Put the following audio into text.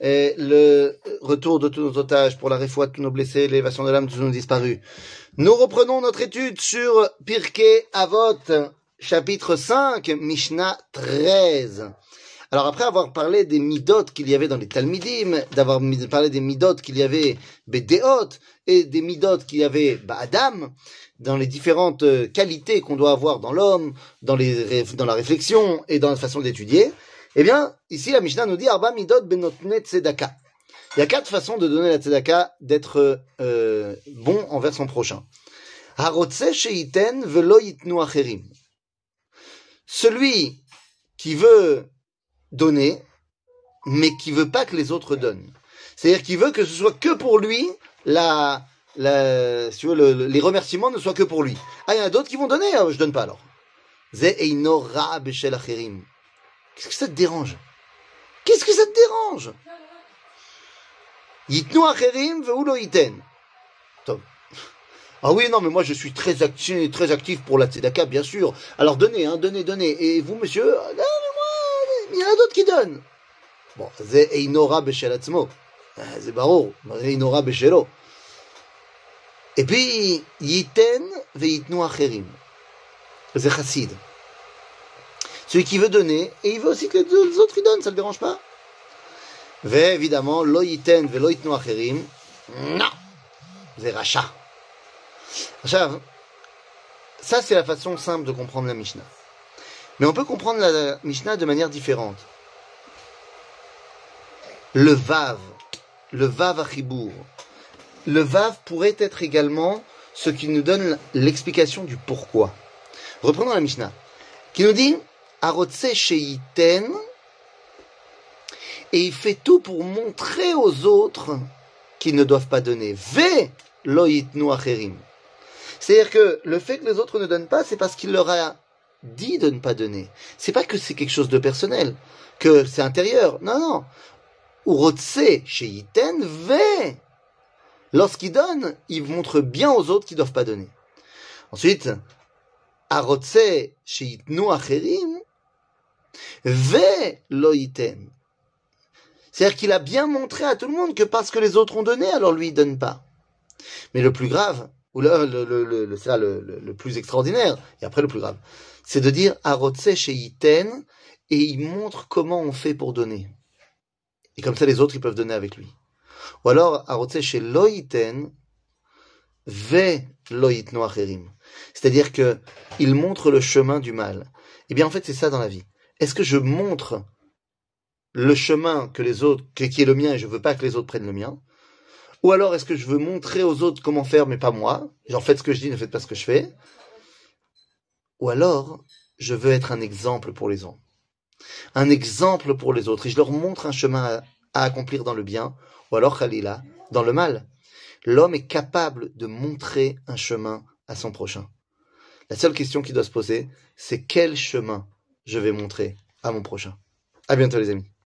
et le retour de tous nos otages, pour la réfoua de tous nos blessés, l'élévation de l'âme de tous nos disparus. Nous reprenons notre étude sur Pirkei Avot, chapitre 5, Mishnah 13. Alors après avoir parlé des midot qu'il y avait dans les Talmidim, d'avoir parlé des midot qu'il y avait Bedeot et des midot qu'il y avait Adam, dans les différentes qualités qu'on doit avoir dans l'homme, dans la réflexion et dans la façon d'étudier, eh bien, ici la Mishnah nous dit Arba midot benotne tzedaka. Il y a quatre façons de donner la tzedaka, d'être euh, bon envers son prochain. Harotse sheiten velo yitnu acherim. Celui qui veut donner, mais qui veut pas que les autres donnent. C'est-à-dire qu'il veut que ce soit que pour lui, les remerciements ne soient que pour lui. Ah, il y en a d'autres qui vont donner, hein, je donne pas alors. Ze einora beshel acherim. Qu'est-ce que ça te dérange? Qu'est-ce que ça te dérange? Yitnu acherim veulo iten. Ah oui, non, mais moi je suis très actif, très actif pour la tzedaka, bien sûr. Alors donnez, hein, donnez, donnez. Et vous, monsieur, non, mais moi, il y en a d'autres qui donnent. Bon, c'est Einora Beshelatzmo. C'est ah, Baro, Einora Beshelo. Et puis, Yiten veitnu acherim. C'est chassid. Celui qui veut donner, et il veut aussi que les autres donnent, ça ne le dérange pas. évidemment, lo yiten ve lo yitnu acherim, non, rachat. Ça, c'est la façon simple de comprendre la Mishnah. Mais on peut comprendre la Mishnah de manière différente. Le Vav, le Vav Achibour, le Vav pourrait être également ce qui nous donne l'explication du pourquoi. Reprenons la Mishnah, qui nous dit Arotse Sheiten, et il fait tout pour montrer aux autres qu'ils ne doivent pas donner. Ve loitnu acherim. C'est-à-dire que le fait que les autres ne donnent pas, c'est parce qu'il leur a dit de ne pas donner. C'est pas que c'est quelque chose de personnel, que c'est intérieur. Non, non. Urotse Sheiten ve. Lorsqu'il donne, il montre bien aux autres qu'ils ne doivent pas donner. Ensuite, Arotse Sheitnu acherim, Ve loiten. C'est-à-dire qu'il a bien montré à tout le monde que parce que les autres ont donné, alors lui il donne pas. Mais le plus grave, ou le, le, le, le, ça, le, le, plus extraordinaire, et après le plus grave, c'est de dire Arotse chez Iten, et il montre comment on fait pour donner. Et comme ça les autres ils peuvent donner avec lui. Ou alors Arotse chez Loiten, Ve Loitno Acherim. C'est-à-dire que il montre le chemin du mal. Eh bien en fait c'est ça dans la vie. Est-ce que je montre le chemin que les autres, qui est le mien et je veux pas que les autres prennent le mien? Ou alors est-ce que je veux montrer aux autres comment faire mais pas moi? Genre faites ce que je dis, ne faites pas ce que je fais Ou alors je veux être un exemple pour les autres. Un exemple pour les autres et je leur montre un chemin à, accomplir dans le bien ou alors Khalila dans le mal. L'homme est capable de montrer un chemin à son prochain. La seule question qui doit se poser, c'est quel chemin je vais montrer à mon prochain. À bientôt les amis.